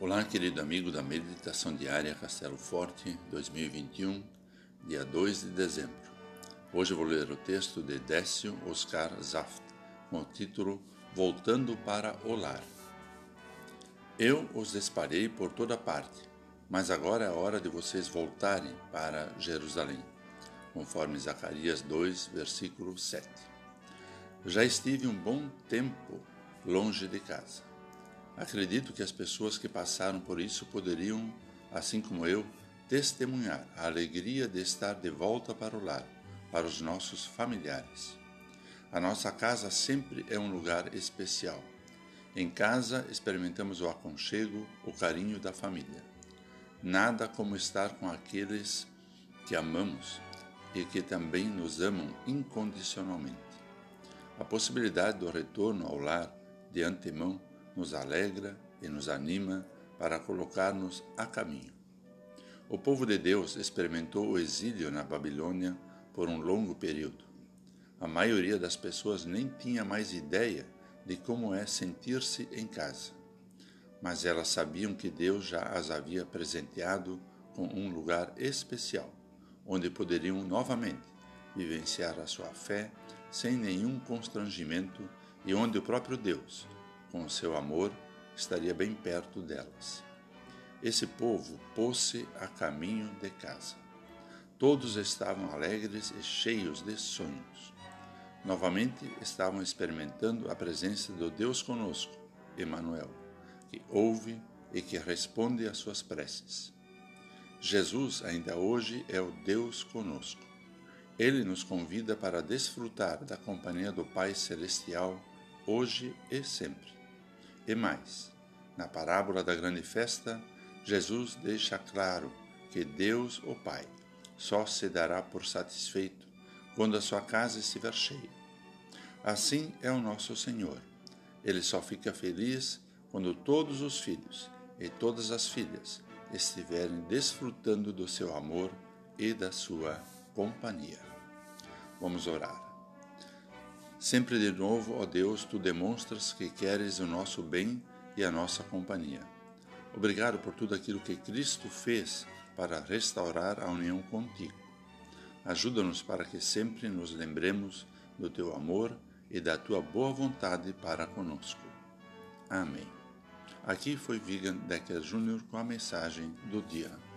Olá, querido amigo da Meditação Diária Castelo Forte 2021, dia 2 de dezembro. Hoje vou ler o texto de Décio Oscar Zaft, com o título Voltando para o Lar. Eu os disparei por toda parte, mas agora é a hora de vocês voltarem para Jerusalém, conforme Zacarias 2, versículo 7. Já estive um bom tempo longe de casa Acredito que as pessoas que passaram por isso poderiam, assim como eu, testemunhar a alegria de estar de volta para o lar, para os nossos familiares. A nossa casa sempre é um lugar especial. Em casa experimentamos o aconchego, o carinho da família. Nada como estar com aqueles que amamos e que também nos amam incondicionalmente. A possibilidade do retorno ao lar de antemão nos alegra e nos anima para colocar-nos a caminho. O povo de Deus experimentou o exílio na Babilônia por um longo período. A maioria das pessoas nem tinha mais ideia de como é sentir-se em casa, mas elas sabiam que Deus já as havia presenteado com um lugar especial, onde poderiam novamente vivenciar a sua fé sem nenhum constrangimento e onde o próprio Deus com o seu amor, estaria bem perto delas. Esse povo pôs-se a caminho de casa. Todos estavam alegres e cheios de sonhos. Novamente estavam experimentando a presença do Deus conosco, Emmanuel, que ouve e que responde às suas preces. Jesus ainda hoje é o Deus conosco. Ele nos convida para desfrutar da companhia do Pai Celestial hoje e sempre. E mais, na parábola da grande festa, Jesus deixa claro que Deus, o Pai, só se dará por satisfeito quando a sua casa estiver cheia. Assim é o nosso Senhor. Ele só fica feliz quando todos os filhos e todas as filhas estiverem desfrutando do seu amor e da sua companhia. Vamos orar. Sempre de novo, ó Deus, tu demonstras que queres o nosso bem e a nossa companhia. Obrigado por tudo aquilo que Cristo fez para restaurar a união contigo. Ajuda-nos para que sempre nos lembremos do teu amor e da tua boa vontade para conosco. Amém. Aqui foi Vigan Decker Jr. com a mensagem do dia.